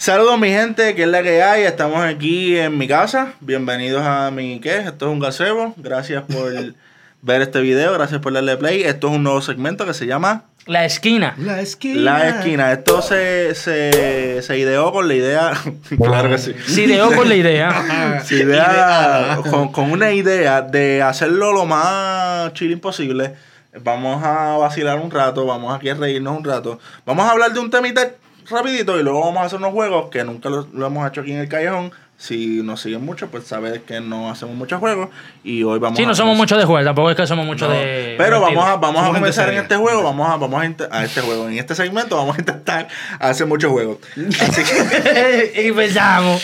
Saludos mi gente, que es la que hay. Estamos aquí en mi casa. Bienvenidos a mi ¿qué? Esto es un gazebo. Gracias por ver este video, gracias por darle play. Esto es un nuevo segmento que se llama La esquina. La esquina. La Esquina. Esto se, se, se ideó con la idea. claro que sí. Sí, dejo con la idea. Sí, idea, con, con una idea de hacerlo lo más chilling posible. Vamos a vacilar un rato, vamos aquí a reírnos un rato. Vamos a hablar de un temita rapidito y luego vamos a hacer unos juegos que nunca lo, lo hemos hecho aquí en el callejón. Si nos siguen mucho, pues sabes que no hacemos muchos juegos y hoy vamos Sí, a no somos comenzar. mucho de juego, tampoco es que somos mucho No, de. Pero vamos a, vamos a Somos comenzar en este juego, vamos a, vamos a, a este juego. En este segmento vamos a intentar hacer muchos juegos. Así que, y pensamos.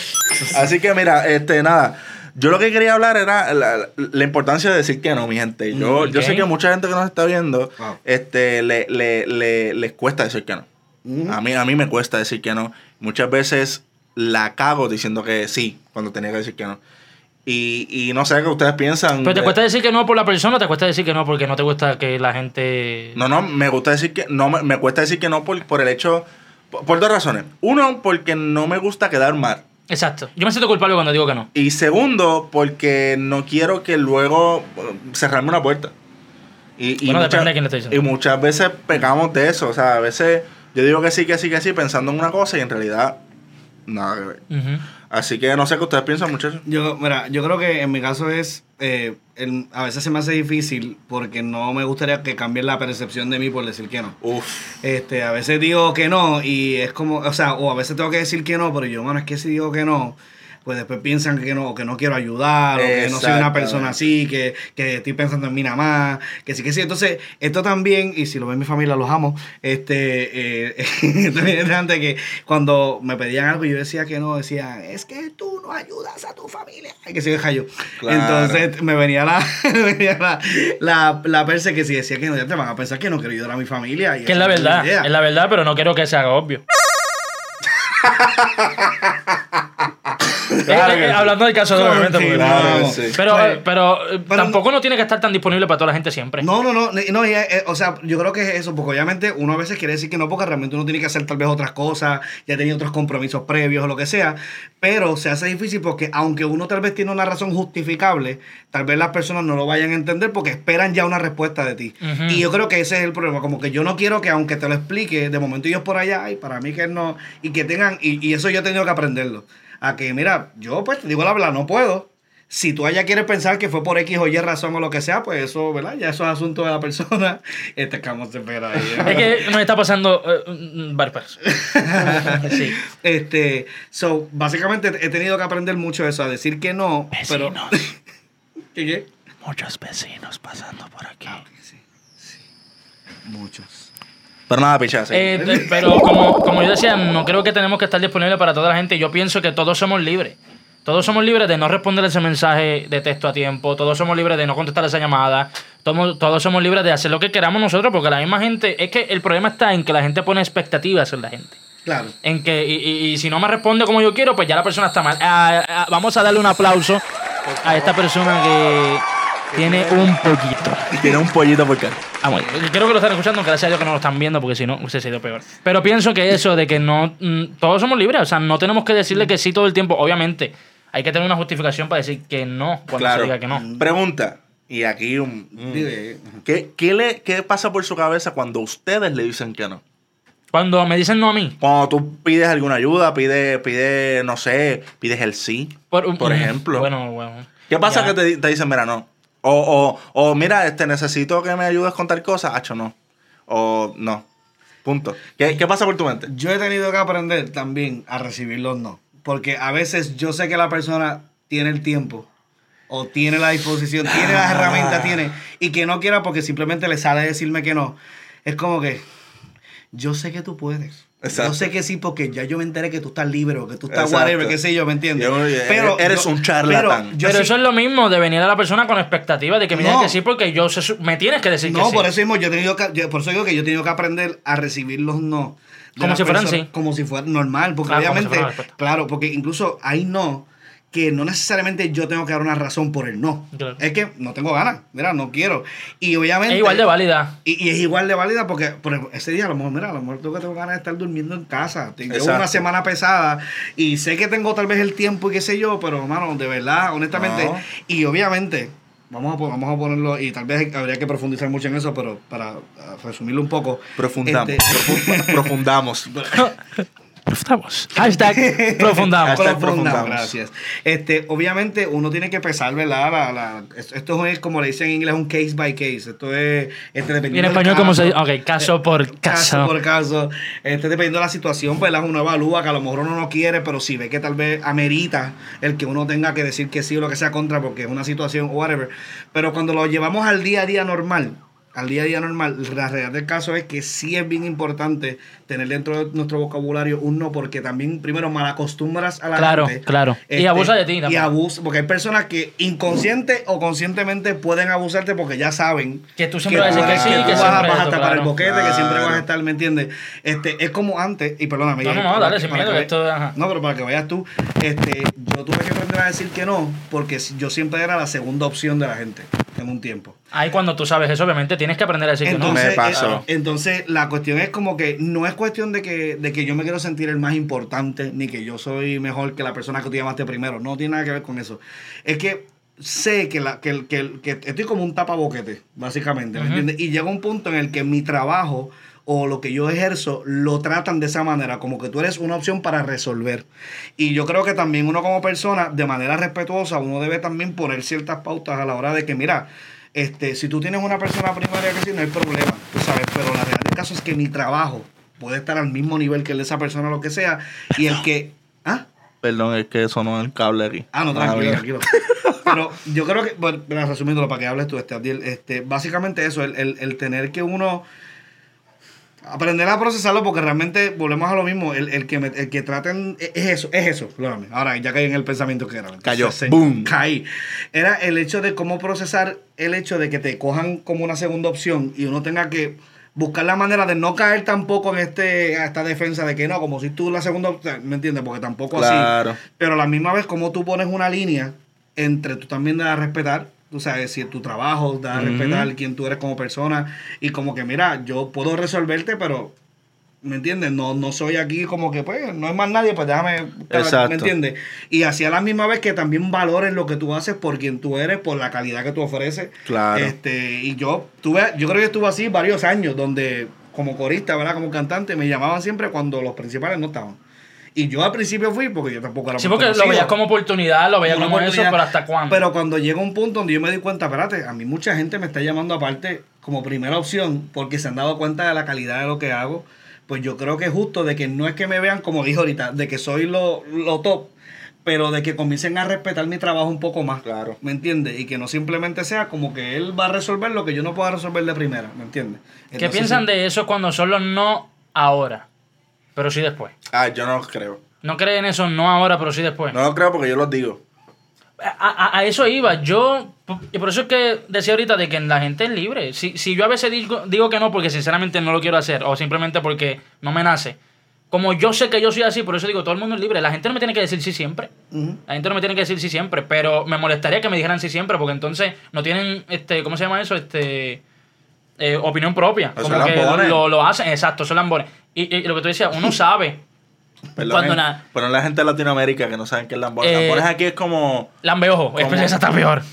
así que mira, este, nada. Yo lo que quería hablar era la, la importancia de decir que no, mi gente. Yo, Mm, yo sé que mucha gente que nos está viendo, Wow. este, le, le, le- les cuesta decir que no. Ujú. A mí, a mí me cuesta decir que no. Muchas veces la cago diciendo que sí, cuando tenía que decir que no. Y, y no sé qué ustedes piensan. Pero te de- cuesta decir que no por la persona o te cuesta decir que no porque no te gusta que la gente. No, no, me gusta decir que no me, me cuesta decir que no por, por el hecho por, por dos razones. Uno, porque no me gusta quedar mal. Exacto. Yo me siento culpable cuando digo que no. Y segundo, porque no quiero que luego eh, cerrarme una puerta. Y, y Bueno, muchas- de quién diciendo. Y muchas veces pecamos de eso. O sea, a veces yo digo que sí, que sí, que sí, pensando en una cosa y en realidad nada que ver. Así que no sé qué ustedes piensan, muchachos. Yo, mira, yo creo que en mi caso es, eh, el- a veces se me hace difícil porque no me gustaría que cambien la percepción de mí por decir que no. Uf. Este, a veces digo que no y es como, o sea, o a veces tengo que decir que no, pero yo, bueno, es que si digo que no, pues después piensan que no, o que no quiero ayudar, o que no soy una persona así, que, que estoy pensando en mí nada más, que sí, que sí. Entonces, esto también, y si lo ve mi familia, los amo, este, eh, interesante que cuando me pedían algo y yo decía que no, decían, es que tú no ayudas a tu familia. Ay, que se deja yo. Claro. Entonces, me venía la, me venía la, la, la perse que si decía que no, ya te van a pensar que no quiero ayudar a mi familia. y Que es la verdad. Es la verdad, pero no quiero que se haga obvio. Claro Eh, eh, hablando del caso de obviamente, porque- Claro sí. Pero, eh, pero, pero- tampoco no tiene que estar tan disponible para toda la gente siempre. No, no, no, no, y, eh, o sea, yo creo que es eso, porque obviamente uno a veces quiere decir que no, porque realmente uno tiene que hacer tal vez otras cosas, ya tenía otros compromisos previos o lo que sea, pero se hace difícil porque aunque uno tal vez tiene una razón justificable, tal vez las personas no lo vayan a entender porque esperan ya una respuesta de ti. Y yo creo que ese es el problema, como que yo no quiero que aunque te lo explique, de momento ellos por allá, y para mí que no, y que tengan, y, y eso yo he tenido que aprenderlo, a que mira, yo pues te digo la verdad, no puedo. Si tú allá quieres pensar que fue por X o Y razón o lo que sea, pues eso, ¿verdad? Ya eso es asunto de la persona. Este cómo se espera ahí. ¿eh? Es que nos está pasando personas. Sí. Este, so, básicamente he tenido que aprender mucho eso, a decir que no, pero... ¿Qué, qué? Muchos vecinos pasando por aquí. Sí, sí. Muchos. Pero nada, picha, sí. Eh, pero como, como yo decía, no creo que tenemos que estar disponibles para toda la gente. Yo pienso que todos somos libres. Todos somos libres de no responder ese mensaje de texto a tiempo. Todos somos libres de no contestar esa llamada. Todos, todos somos libres de hacer lo que queramos nosotros, porque la misma gente. Es que el problema está en que la gente pone expectativas en la gente. Claro. En que, y, y- y si no me responde como yo quiero, pues ya la persona está mal. Ah, ah, vamos a darle un aplauso a esta persona que tiene un poquito. Tiene un pollito por cara. Ah, bueno, creo que lo están escuchando, gracias a Dios que no lo están viendo, porque si no, hubiese sido peor. Pero pienso que eso de que no. mm, todos somos libres, o sea, no tenemos que decirle que sí todo el tiempo. Obviamente, hay que tener una justificación para decir que no cuando se Claro. diga que no. Pregunta. Y aquí un... Dime. ¿Qué, qué, le, ¿Qué pasa por su cabeza cuando ustedes le dicen que no? Cuando me dicen no a mí, Cuando tú pides alguna ayuda, pide, pide no sé, pides el sí, por, por mm, ejemplo. Bueno, bueno. ¿Qué pasa Ya. que te, te dicen, mira, no? O, o, o mira, este, necesito que me ayudes con tal cosa, hacho, no. O no. Punto. ¿Qué, qué pasa por tu mente? Yo he tenido que aprender también a recibir los no. Porque a veces yo sé que la persona tiene el tiempo o tiene la disposición, tiene las herramientas, tiene, y que no quiera porque simplemente le sale decirme que no. Es como que yo sé que tú puedes. Exacto. Yo sé que sí, porque ya yo me enteré que tú estás libre o que tú estás Exacto. whatever, qué sé yo, ¿me entiendes? Yo- eres un charlatán. yo Pero sí- eso es lo mismo de venir a la persona con expectativa de que me digas No. que sí, porque yo se me tienes que decir que No, sí. por eso mismo yo he tenido que, yo- por eso digo que yo he tenido que aprender a recibir los no. Como si fueran sí. Como si fuera normal, porque Claro, como si obviamente, claro, porque incluso hay no que no necesariamente yo tengo que dar una razón por el no. Claro. Es que no tengo ganas, mira, no quiero. Y obviamente... Es igual de válida. Y, y es igual de válida porque por ese día a lo mejor, mira, a lo mejor tengo que tengo ganas de estar durmiendo en casa. Tengo Exacto. una semana pesada y sé que tengo tal vez el tiempo y qué sé yo, pero hermano, de verdad, honestamente, No. y obviamente, vamos a, vamos a ponerlo, y tal vez habría que profundizar mucho en eso, pero para resumirlo un poco. Profundamos. este, profu- profundamos. Profundamos. Hashtag profundamos. Hashtag Profundamos, gracias. Este, obviamente uno tiene que pesar, ¿verdad? La, la- esto es como le dicen en inglés un case by case. Esto es este, Y en dependiendo español, ¿cómo se dice? caso. Ok, caso por caso. por caso. Este, dependiendo de la situación, ¿verdad? Uno evalúa que a lo mejor uno no quiere, pero si ve que tal vez amerita el que uno tenga que decir que sí o lo que sea contra porque es una situación o whatever. Pero cuando lo llevamos al día a día normal, al día a día normal, la realidad del caso es que sí es bien importante tener dentro de nuestro vocabulario un no, porque también, primero, malacostumbras a la Claro, gente. claro. Y abusa de ti Y también. abusa, porque hay personas que inconsciente o conscientemente pueden abusarte porque ya saben Que tú siempre vas a decir que sí, que vas, a- siempre vas a esto, tapar el claro. boquete, que siempre Claro. vas a estar, ¿me entiendes? Este, es como antes, y perdóname. No, no, y- no, para dale, sin para miedo, esto, ajá. No, pero para que vayas tú, este, yo tuve que aprender a decir que no, porque yo siempre era la segunda opción de la gente en un tiempo. Ahí cuando tú sabes eso, obviamente tienes que aprender a decir que no. Entonces, Me pasó. eh, entonces, la cuestión es como que no es cuestión de que, de que yo me quiero sentir el más importante, ni que yo soy mejor que la persona que tú llamaste primero. No tiene nada que ver con eso. Es que sé que, la, que, el- que, que estoy como un tapaboquete, básicamente, ¿me entiendes? Y llega un punto en el que mi trabajo o lo que yo ejerzo lo tratan de esa manera, como que tú eres una opción para resolver. Y yo creo que también uno como persona, de manera respetuosa, uno debe también poner ciertas pautas a la hora de que, mira, este, si tú tienes una persona primaria que sí, no hay problema, tú sabes, pero la realidad del caso es que mi trabajo puede estar al mismo nivel que el de esa persona, lo que sea, y el que... ¿Ah? Perdón, es que sonó el cable aquí. Ah, no, tranquilo, tranquilo. Pero yo creo que, bueno, resumiéndolo para que hables tú, este, Abdiel, este, básicamente eso, el, el- el tener que uno aprender a procesarlo porque realmente volvemos a lo mismo, el, el que, me- el que traten, es eso, es eso, perdóname. ahora ya caí en el pensamiento que era. Cayó. se- Boom. Caí. Era el hecho de cómo procesar el hecho de que te cojan como una segunda opción y uno tenga que buscar la manera de no caer tampoco en este esta defensa de que no, como si tú la segunda opción, ¿me entiendes? Porque tampoco así. Claro. Pero a la misma vez, como tú pones una línea entre tú también a respetar, tú sabes, si tu trabajo, dar a respetar quién tú eres como persona y como que, mira, yo puedo resolverte, pero, ¿me entiendes? No, no soy aquí como que, pues, no hay más nadie, pues déjame, Exacto. ¿me entiendes? Y así a la misma vez que también valores lo que tú haces por quien tú eres, por la calidad que tú ofreces. Claro. Este, y yo tuve, yo creo que estuve así varios años, donde como corista, ¿verdad? Como cantante, me llamaban siempre cuando los principales no estaban. Y yo al principio fui porque yo tampoco era Sí, porque lo veías como oportunidad, lo veías Una como eso, pero ¿hasta cuándo? Pero cuando llega un punto donde yo me di cuenta, espérate, a mí mucha gente me está llamando aparte como primera opción porque se han dado cuenta de la calidad de lo que hago. Pues yo creo que es justo de que no es que me vean, como dije ahorita, de que soy lo, lo top, pero de que comiencen a respetar mi trabajo un poco más. Claro. ¿Me entiendes? Y que no simplemente sea como que él va a resolver lo que yo no pueda resolver de primera. ¿Me entiendes? ¿Qué piensan de eso cuando son los no ahora? Pero sí después. Ah, yo no creo. No creen eso no ahora, pero sí después. No lo creo porque yo los digo. A, a- a eso iba. Yo, y por eso es que decía ahorita de que la gente es libre. Si, si yo a veces digo, digo que no porque sinceramente no lo quiero hacer o simplemente porque no me nace. Como yo sé que yo soy así, por eso digo, todo el mundo es libre. La gente no me tiene que decir sí siempre. La gente no me tiene que decir sí siempre, pero me molestaría que me dijeran sí siempre porque entonces no tienen, este, ¿cómo se llama eso? Este, eh, opinión propia. Son Como que lo, lo hacen, exacto, son lambones. Y, y lo que tú decías, uno sabe. Perdón, Cuando eh, na- Pero la gente de Latinoamérica que no saben qué es Lambones. Eh, Lambones aquí es como. Lambeojo, ¿Cómo? esa está peor.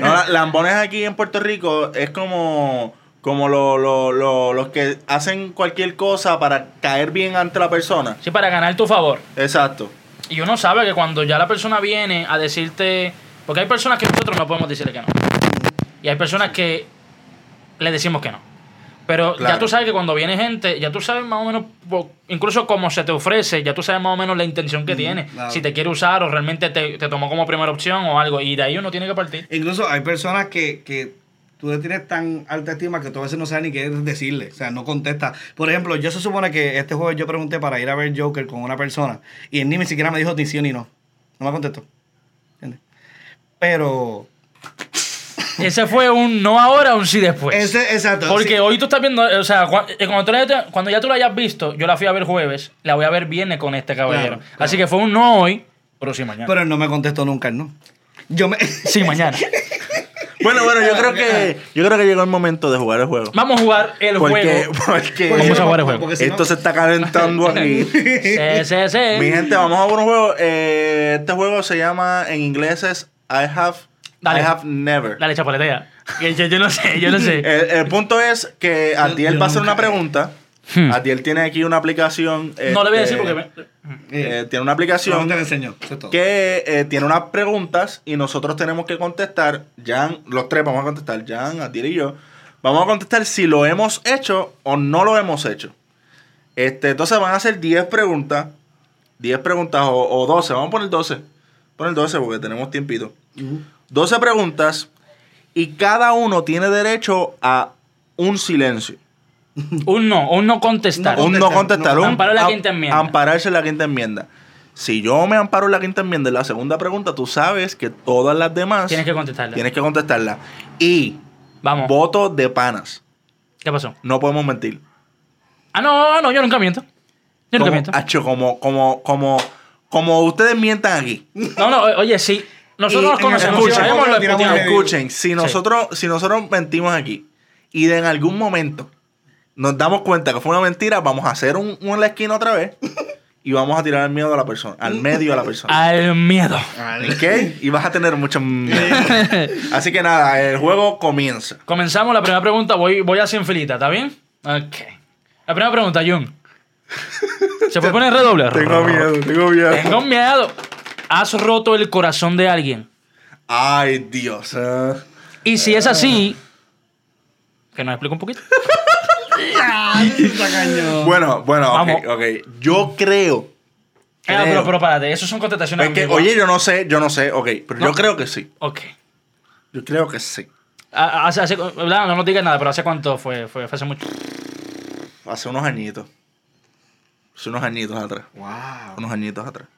No, la- Lambones aquí en Puerto Rico es como. Como lo- lo- los que hacen cualquier cosa para caer bien ante la persona. Sí, para ganar tu favor. Exacto. Y uno sabe que cuando ya la persona viene a decirte. Porque hay personas que nosotros no podemos decirle que no. Y hay personas que le decimos que no. Pero Claro. ya tú sabes que cuando viene gente, ya tú sabes más o menos, incluso cómo se te ofrece, ya tú sabes más o menos la intención que tiene. claro. Si te quiere usar o realmente te, te tomó como primera opción o algo. Y de ahí uno tiene que partir. Incluso hay personas que, que tú le tienes tan alta estima que tú a veces no sabes ni qué decirle. O sea, no contesta. Por ejemplo, yo se supone que este jueves yo pregunté para ir a ver Joker con una persona y él ni ni siquiera me dijo ni sí ni no. No me contestó. ¿Entiendes? Pero. Ese fue un no ahora, un sí después. Ese, exacto. Porque sí. hoy tú estás viendo, o sea, eh, cuando, tú la- cuando ya tú la hayas visto, yo la fui a ver jueves, la voy a ver viernes con este caballero. Claro, claro. Así que fue un no hoy, Pero sí, mañana. Pero él no me contestó nunca, el no. Yo me. Sí, mañana. Bueno, bueno, yo creo que yo creo que llegó el momento de jugar el juego. Vamos a jugar el Porque, juego. porque Vamos a jugar el juego. Porque si no- esto se está calentando aquí. Sí, sí, sí. Mi gente, vamos a jugar un juego. Eh, este juego se llama en inglés es I have Dale. I have never. Dale, chapaletea. Yo, yo no sé, yo no sé. El, el punto es que Adiel va a hacer una pregunta. Hmm. Adiel tiene aquí una aplicación. No le voy a este, decir porque... me- eh, tiene una aplicación le enseño. Que eh, tiene unas preguntas y nosotros tenemos que contestar. Jan, los tres vamos a contestar. Jan, Adiel y yo. Vamos a contestar si lo hemos hecho o no lo hemos hecho. Este, entonces van a ser 10 preguntas. 10 preguntas o, o 12. Vamos a poner 12. Poner 12 porque tenemos tiempito. 12 preguntas y cada uno tiene derecho a un silencio. Un no, un no contestar. No Un no contestar, no. un Amparo la quinta enmienda. Ampararse en la quinta enmienda. Si yo me amparo en la quinta enmienda en la segunda pregunta, tú sabes que todas las demás Tienes que contestarla. tienes que contestarla. Y Vamos. voto de panas. ¿Qué pasó? No podemos mentir. Ah, no, no, yo nunca miento. Yo nunca Como, miento. Acho, como, como, como, como ustedes mientan aquí. No, no, oye, sí. Nosotros Y- nos conocemos, sabemos lo Escuchen, si nosotros, si nosotros mentimos aquí y de en algún momento nos damos cuenta que fue una mentira, vamos a hacer un, un en la esquina otra vez y vamos a tirar el miedo a la persona, al medio a la persona. Al miedo. ¿Ok? Y vas a tener mucho miedo. Así que nada, el juego comienza. Comenzamos la primera pregunta. Voy, voy así en filita, ¿está bien? Ok. La primera pregunta, Jun. ¿Se puede poner redoble? tengo miedo. Tengo miedo. ¿Has roto el corazón de alguien? Ay, Dios. Ah. Y si es así, que nos explique un poquito. Bueno, bueno, ok, Vamos. ok. Yo creo. Ah, creo- pero, pero párate, eso son contestaciones. Es que, ambiguas. oye, yo no sé, yo no sé, ok, pero yo creo que sí. Ok. Yo creo que sí. Ah, Hace, hace, ¿verdad? No nos digas nada, pero ¿hace cuánto fue? Fue, fue hace mucho. Hace unos añitos. Hace unos añitos atrás. Wow. Unos añitos atrás.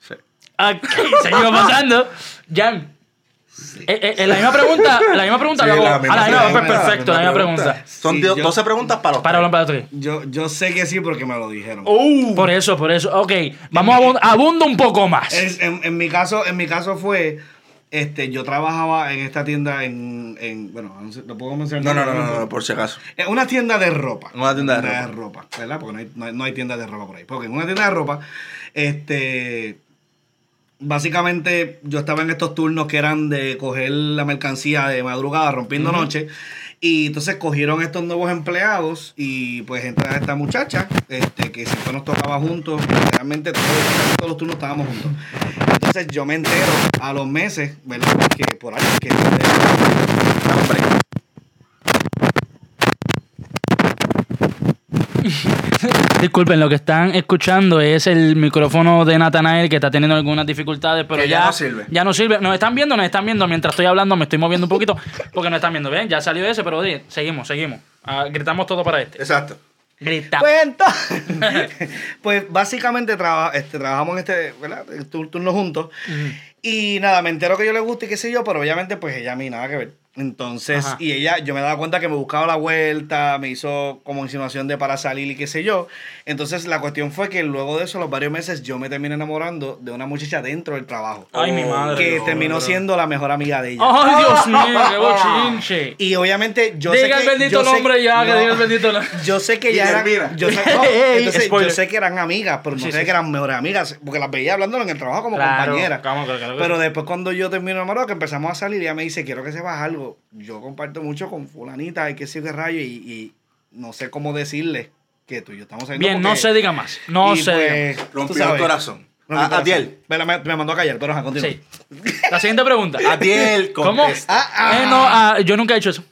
Sí. Ok, seguimos pasando. Jan. Eh, eh, eh, la misma pregunta, la misma pregunta Sí, la ah, misma la misma, pregunta, pues, perfecto, la misma pregunta. Son Sí, dio- yo- 12 preguntas para los Para tres. hablar para otro. Yo, yo sé que sí porque me lo dijeron. Uh. Por eso, por eso. Ok, vamos a abund- abundo un poco más. Es- en, en mi caso, en mi caso fue, este, yo trabajaba en esta tienda en, en bueno, no sé, ¿lo puedo mencionar? No, no, no, no, no, por si acaso. En una tienda de ropa. Una tienda de ropa. ¿verdad? Porque no hay, no, hay, no hay tienda de ropa por ahí. Porque en una tienda de ropa, este. Básicamente, yo estaba en estos turnos que eran de coger la mercancía de madrugada, rompiendo noche. Y entonces cogieron estos nuevos empleados y pues entra esta muchacha, este, que siempre nos tocaba juntos, realmente todos, todos los turnos estábamos juntos. Entonces yo me entero a los meses, ¿verdad? Que por ahí, que Hombre. Disculpen, lo que están escuchando es el micrófono de Natanael que está teniendo algunas dificultades, pero Que ya no sirve. Ya no sirve. Nos están viendo, nos están viendo. Mientras estoy hablando, me estoy moviendo un poquito porque nos están viendo. ¿Ven? Ya salió ese, pero oye, seguimos, seguimos. Ah, gritamos todo para este. Exacto. Gritamos. Pues entonces, pues básicamente traba- este, trabajamos en este, ¿verdad? Turno juntos. Y nada, me entero que yo le gusta y qué sé yo, pero obviamente pues ella a mí nada que ver. Entonces, Ajá. y ella, yo me daba cuenta que me buscaba la vuelta, me hizo como insinuación de para salir y qué sé yo. Entonces la cuestión fue que luego de eso, los varios meses, yo me terminé enamorando de una muchacha dentro del trabajo. Ay, mi madre. Que no, terminó no. siendo la mejor amiga de ella. Ay, Dios mío, qué bochinche. Y obviamente yo sé Diga que... el bendito yo sé- nombre ya, que diga el bendito nombre. Yo sé que ya eran. Yo sé, no, Ey, entonces, spoiler. yo sé que eran amigas, pero no Sí, sé sí. que eran mejores amigas, porque las veía hablándolo en el trabajo como Claro, compañeras. claro, claro, claro que pero sí. después, cuando yo termino enamorado, que empezamos a salir, ella me dice: Quiero que sepas algo. Yo comparto mucho con Fulanita y que sé qué rayo, y, y no sé cómo decirle que tú y yo estamos saliendo. Bien, no se diga más. No y se diga pues, tú Rompió sabes, el corazón. el A- Adiel. Me, me- me mandó a callar, pero ajá, continúa. Sí. La siguiente pregunta. Adiel, ¿Cómo? Ah, ah. Eh, no, ah, yo nunca he hecho eso.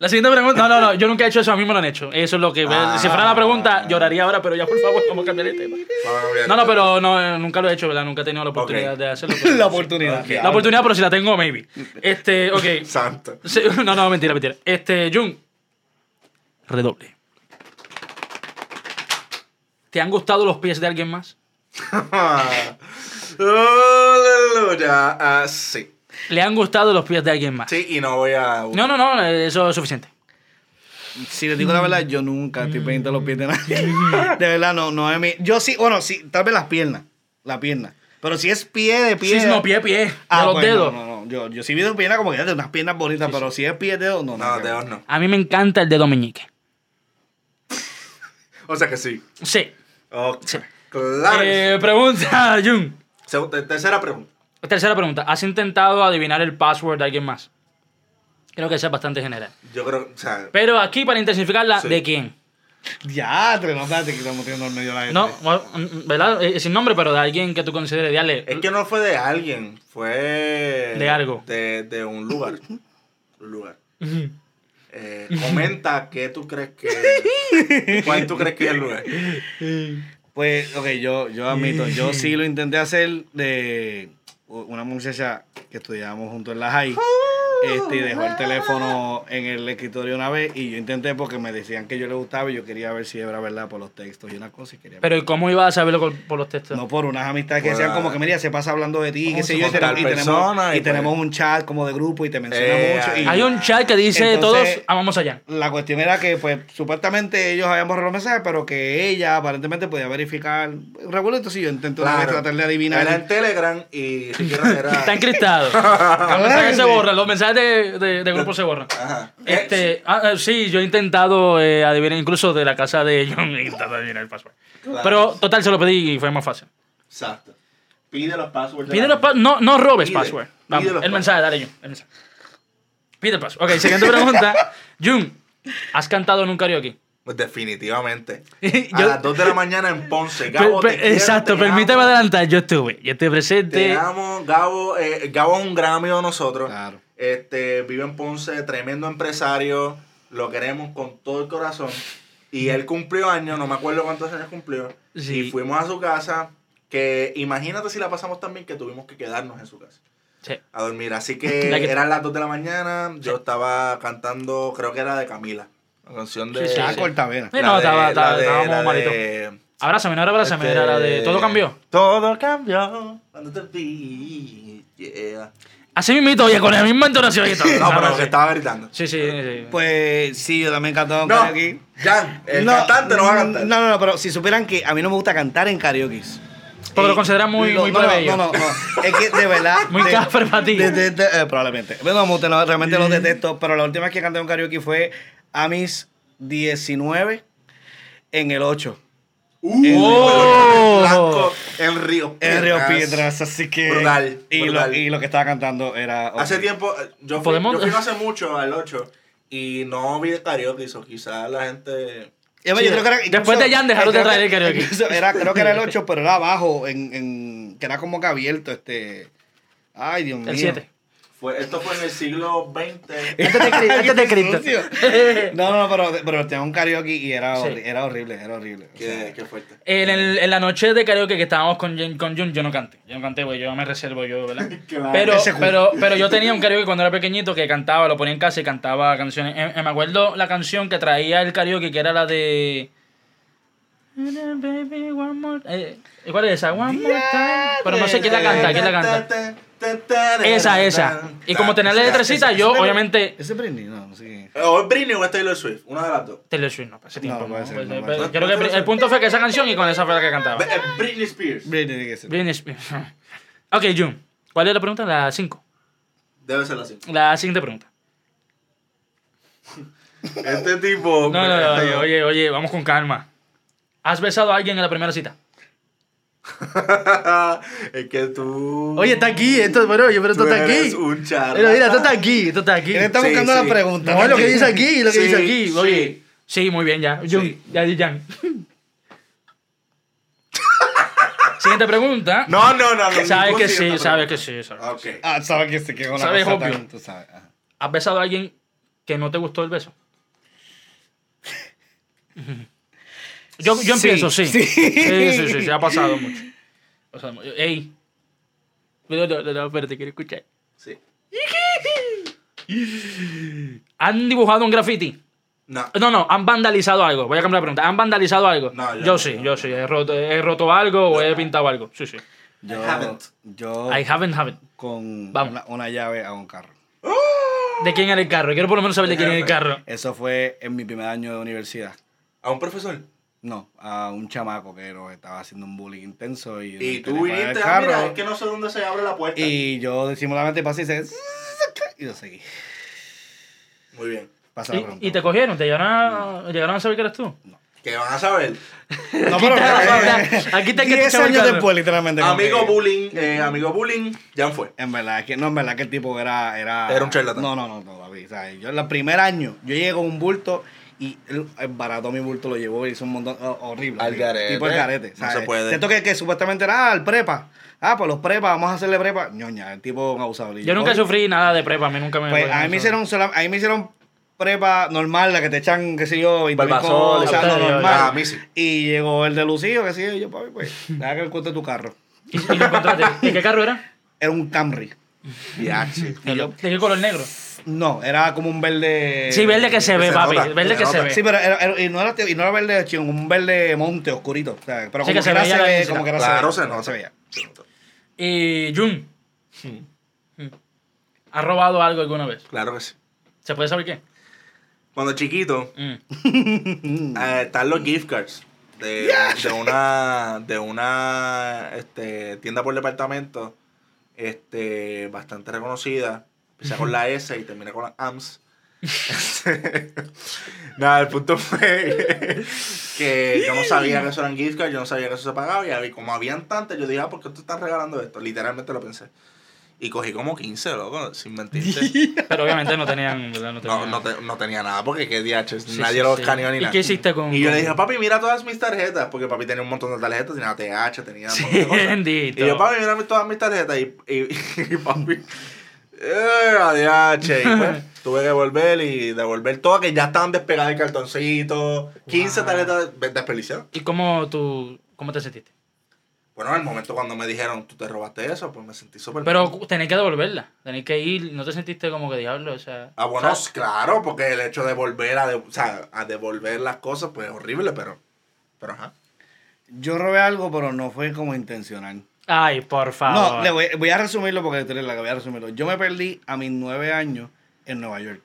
La siguiente pregunta. No, no, no. Yo nunca he hecho eso. A mí me lo han hecho. Eso es lo que. Ah. si fuera la pregunta, lloraría ahora, pero ya por favor, vamos a cambiar el tema. No, no, pero no, eh, nunca lo he hecho, ¿verdad? Nunca he tenido la oportunidad de hacerlo. La oportunidad. La oportunidad, pero si la tengo, maybe. Este, ok. Santo. No, no, mentira, mentira. Este, Jun. Redoble. ¿Te han gustado los pies de alguien más? Aleluya. Ah, sí. ¿Le han gustado los pies de alguien más? Sí, y no voy a. No, no, no, eso es suficiente. Si les digo la verdad, yo nunca estoy pendiente de los pies de nadie. De verdad, no, no es mi. Yo sí, bueno, sí, tal vez las piernas. la pierna. Pero si es pie de pie. Sí, no, pie, pie. De Ah, los pues, dedos. No, no, no. Yo, yo sí vi de pierna como que de unas piernas bonitas, pero si es pie de dedo, no. No, no, dedos no. A mí me encanta el dedo meñique. O sea que sí. Sí. Claro. Eh, pregunta, Jun. Tercera pregunta. Tercera pregunta. ¿Has intentado adivinar el password de alguien más? Creo que es bastante general. Yo creo, o sea, Pero aquí, para intensificarla, Sí. ¿de quién? Ya, no, espérate que estamos metiendo en medio de la gente. No, bueno, mm, ¿verdad? Eh, sin nombre, pero de alguien que tú consideres. Dale. es que no fue de alguien, fue... De algo. De, de un lugar. Un lugar. Eh, comenta qué tú crees que... ¿Cuál tú crees que es el lugar? Pues, ok, yo, yo admito, yo sí lo intenté hacer de una muchacha que estudiábamos juntos en la high. Este, y dejó el teléfono en el escritorio una vez y yo intenté porque me decían que yo le gustaba y yo quería ver si era verdad por los textos y una cosa y quería Pero ¿y cómo ibas a saberlo por, por los textos? No por unas amistades que decían como que, mira, se pasa hablando de ti, ¿Cómo qué se sé yo, y, tenemos, y tenemos, persona? y Y tenemos pues- un chat como de grupo y te menciona Eh, mucho. y- Hay un chat que dice Entonces- todos amamos allá. La cuestión era que, pues, supuestamente ellos habían borrado los mensajes, pero que ella aparentemente podía verificar. Recuerdo, entonces yo Claro. tratar de adivinar. Era en Telegram y siquiera era... Está encriptado. Mensajes se borran, los mensajes de, de, de grupo se borran. Ajá. Este, ah, eh, sí, yo he intentado eh, adivinar, incluso de la casa de John, he intentado adivinar el password. Claro. Pero total, se lo pedí y fue más fácil. Exacto. Pide los passwords. de Pide los pa- no, no robes Pide, password. pide Vamos, los el mensaje, dale Jun. El mensaje. Pide el password. Ok, siguiente pregunta. Jun, ¿has cantado en un karaoke? Pues definitivamente. Yo- A las 2 de la mañana en Ponce. Gabo, pe- te quiero, exacto, te permíteme amo. adelantar. Yo estuve, yo estuve presente. Te amo, Gabo. eh, Gabo es un gran amigo de nosotros. Claro. Este, vive en Ponce, tremendo empresario. Lo queremos con todo el corazón. Y él cumplió años, no me acuerdo cuántos años cumplió. Sí. Y fuimos a su casa. Que imagínate si la pasamos tan bien que tuvimos que quedarnos en su casa Sí. a dormir. Así que, La que- eran las 2 de la mañana. Yo estaba cantando, creo que era de Camila. La canción de. Sí, sí, Ah, sí. cortavena. No, de- estaba, estábamos Abrázame, no era abrázame, este, era la de Todo cambió. Todo cambió cuando te vi. Yeah. Así mismito, oye, con la misma entonación y todo. No, pero que estaba gritando. Sí, sí, sí. Pues sí, yo también he cantado en No, karaoke. Jan, el cantante no va a cantar. No, no, no, pero si supieran que a mí no me gusta cantar en karaoke. Porque lo consideras muy- muy no, plebeyo. no, no, no, es que de verdad. Muy cafre para ti. eh, probablemente. Bueno, me gusta, no, realmente los detesto, pero la última vez que canté en karaoke fue a mis 19 en el 8. ¡Oh! Blanco en Río En Río Piedras. Piedras, así que. Brutal, Y, brutal. Lo, y lo que estaba cantando era. Hace tiempo, eh, yo fui, Podemos- yo fui no hace mucho al 8 y no vi el karaoke, o quizás la gente... Sí, yo creo que era- después incluso- de Jan dejaron de traer el karaoke. Era, creo que era el 8, pero era abajo, en, en, que era como que abierto. este Ay, Dios mío. El 7. Fue, esto fue en el siglo XX. Antes de Cristo. Antes de Cristo. Sucio. No, no, pero, pero tenía un karaoke y era, Sí. era horrible, era horrible. O Qué, sea, qué fuerte. En, el- en la noche de karaoke que estábamos con, Jun- con Jun, yo no canté. Yo no canté, güey. Yo me reservo, yo, ¿verdad? Claro. Pero, pero, pero yo tenía un karaoke cuando era pequeñito que cantaba, lo ponía en casa y cantaba canciones. Eh, eh, me acuerdo la canción que traía el karaoke, que era la de. Baby, one more- eh, ¿Cuál es esa? One more time. Pero no sé quién la canta, quién la canta. Esa, esa. Y como tenía la letrecita, yo obviamente. ¿Ese es Britney? No, no sé es. O es Britney o es Taylor Swift, una de las dos. Taylor Swift, no, para ese tiempo. Pues, eh, ser. creo que el punto fue que esa canción y con esa fue la que cantaba. Eh, Britney Spears. Britney. Britney Spears. Ok, Jun. ¿Cuál es la pregunta? La 5. Debe ser así. La siguiente pregunta. Este tipo. No, no, no, oye, oye, oye, vamos con calma. ¿Has besado a alguien en la primera cita? Es que tú. Oye, está aquí, esto, bueno, oye, pero esto está eres aquí. Un charlatán. Mira, mira, esto está aquí, esto está aquí. Él está Sí, buscando sí. la pregunta. No, es lo que dice aquí, lo que Sí, dice aquí. sí. Oye, sí, muy bien, ya. Jun, Sí. ya, Jan. Siguiente pregunta. No, no, no. no Sabes que sí, sabes que sí. sabes. Ok. Ah, sabes que se quedó una Sabes cosa obvio. tan- tú sabes. ajá. ¿Has besado a alguien que no te gustó el beso? Yo, yo empiezo, sí. sí. Sí, sí, sí, sí, se ha pasado mucho. O sea, ey. No, no, no, no, espérate, quiero escuchar. Sí. ¿Han dibujado un graffiti? No. No, no, han vandalizado algo. Voy a cambiar la pregunta. ¿Han vandalizado algo? No, yo yo no, sí, yo yo no. sí. He roto, he roto algo o he pintado algo. Sí, sí. Yo, haven't. yo I haven't, haven't. con Vamos. una, una llave a un carro. ¿De quién era el carro? Quiero por lo menos saber de quién era el carro. Eso fue en mi primer año de universidad. ¿A un profesor? No, a un chamaco que nos estaba haciendo un bullying intenso. Y, Y tú viniste, ah, mira, es que no sé dónde se abre la puerta. Y yo disimuladamente pasé y se... Y lo seguí. Muy bien. ¿Y, y te cogieron? ¿Te llegaron a, llegaron a saber que eres tú? ¿Qué van a saber? No, pero... Aquí te que 10 te años después, literalmente. Amigo que- bullying, eh, amigo bullying, ya fue. En verdad, es que no, en verdad que el tipo era... Era, Era un charlatán. No, no, no, no, David. O sea, yo en el primer año, yo llegué con un bulto y él el barato mi bulto lo llevó y hizo un montón oh, horrible. Al garete. Tipo el garete. No se puede. Esto que, que supuestamente era ah, el prepa. Ah, pues los prepa, vamos a hacerle prepa. Ñoña, el tipo un abusador. Y Yo nunca oye, sufrí nada de prepa, a mí nunca me... Pues a mí me hicieron, a mí me hicieron prepa normal, la que te echan, qué sé yo, 20 mil Barbasol, cosas, a lo ustedes, normal. ah, a mí sí. Y llegó el de Lucío, que sí, y yo, papi, pues, deja que él cuente tu carro. ¿Y, y lo encontraste? ¿Y qué carro era? Era un Camry. Ya, sí. Y yo, ¿De qué color negro? No, era como un verde. Sí, verde que se que ve, se papi. nota, Verde que se ve. Sí, pero era, era- y, no era, y no era verde chingón, un verde monte oscurito. O sea, pero Sí, como que se veía se ve, como que era Claro, se, nota. se veía. Y Jun, ¿has robado algo alguna vez? Claro que sí. ¿Se puede saber qué? Cuando chiquito, Mm. eh, están los gift cards de, de una de una este, tienda por departamento este, bastante reconocida. Empieza con la S y termina con la AMS. Nada, el punto fue que yo no sabía que eso eran gift cards, yo no sabía que eso se pagaba y había- como habían tantas, yo dije, ah, ¿por qué tú estás regalando esto? Literalmente lo pensé. Y cogí como 15, loco, sin mentirte. Pero obviamente no tenían, ¿verdad? No, No, tenían. no, te- no tenía nada porque qué DH, Sí, nadie sí, lo sí. escaneó ni ¿Y nada. qué hiciste con- Y yo con- le dije, papi, mira todas mis tarjetas, porque papi tenía un montón de tarjetas, tenía TH, tenía un Sí, montón de cosas. Y yo, papi, mira todas mis tarjetas y, y, y papi, eh, ADH. Y pues, tuve que volver y devolver todas que ya estaban despegadas del cartoncito, 15 Wow. tarjetas de- desperdiciadas. ¿Y cómo, tú, cómo te sentiste? Bueno, en el momento cuando me dijeron, tú te robaste eso, pues me sentí súper Pero tenés que devolverla. Tenés que ir. ¿No te sentiste como que diablo? O sea. Ah, bueno, claro, porque el hecho de volver a, de- o sea, a devolver las cosas, pues es horrible, pero, pero ajá. Yo robé algo, pero no fue como intencional. Ay, por favor. No, le voy, voy a resumirlo porque la la voy a resumirlo. Yo me perdí a mis nueve años en Nueva York.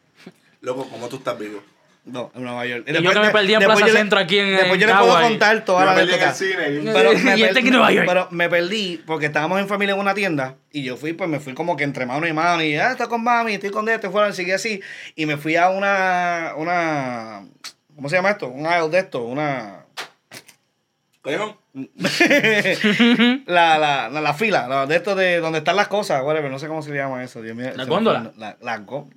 Loco, ¿cómo tú estás vivo? No, en Nueva York. Y yo que me perdí en Plaza le- Centro aquí en- Después en yo le puedo contar toda Yo la me perdí en el anécdota. cine y- Pero me, Y este per- aquí en Nueva York. pero me perdí porque estábamos en familia en una tienda y yo fui, pues me fui como que entre mano y mano y ah, estoy con mami, estoy con esto, fueron, seguí así. Y me fui a una, una, ¿cómo se llama esto? Un aisle de esto, una, Callejón. la, la, la, la fila, la de esto de donde están las cosas, whatever, no sé cómo se le llama eso, Dios mío. ¿La góndola? La, la gó-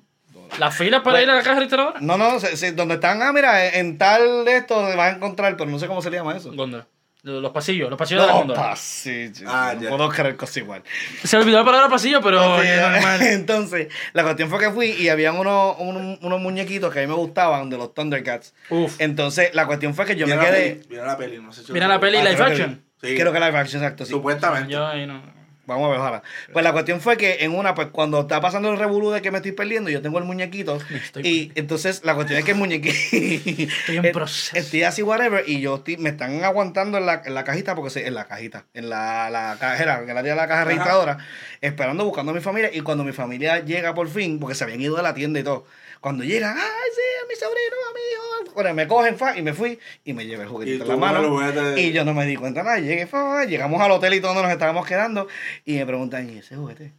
¿Las filas para Pues- ir a la caja registradora? No, no, se- se- donde están, ah, mira, en tal de esto vas a encontrar, pero no sé cómo se le llama eso. Góndola. Los los pasillos, los pasillos de la No, góndola. pasillo. Ah, no ya. puedo creer cosas igual. Se olvidó la palabra pasillo, pero Sí, es normal. Entonces, la cuestión fue que fui y habían unos, unos, unos muñequitos que a mí me gustaban de los Thundercats. Uf. Entonces, la cuestión fue que yo me Mira la quedé. peli, Mira la peli, no sé si Mira la peli Ah, live creo que- action. Sí. Creo que live action, exacto, sí. Supuestamente. Yo ahí no. Vamos a ver, ojalá. Pues la cuestión fue que en una, pues cuando está pasando el revolú de que me estoy perdiendo, yo tengo el muñequito. estoy y entonces la cuestión es que el muñequito. estoy en proceso. Estoy así, whatever, y yo estoy, me están aguantando en la, en la cajita, porque se, en la cajita, en la, la cajera, en el área de la caja registradora, esperando, buscando a mi familia. Y cuando mi familia llega por fin, porque se habían ido de la tienda y todo, cuando llegan, ay, sí, a mi sobrino, a mi hijo. Bueno, me cogen, fa, y me fui, y me llevé el juguetito en la mano. Y yo no me di cuenta nada. Llegué, fa, llegamos al hotel y todos nos estábamos quedando. Y me preguntan, ¿y ese juguete?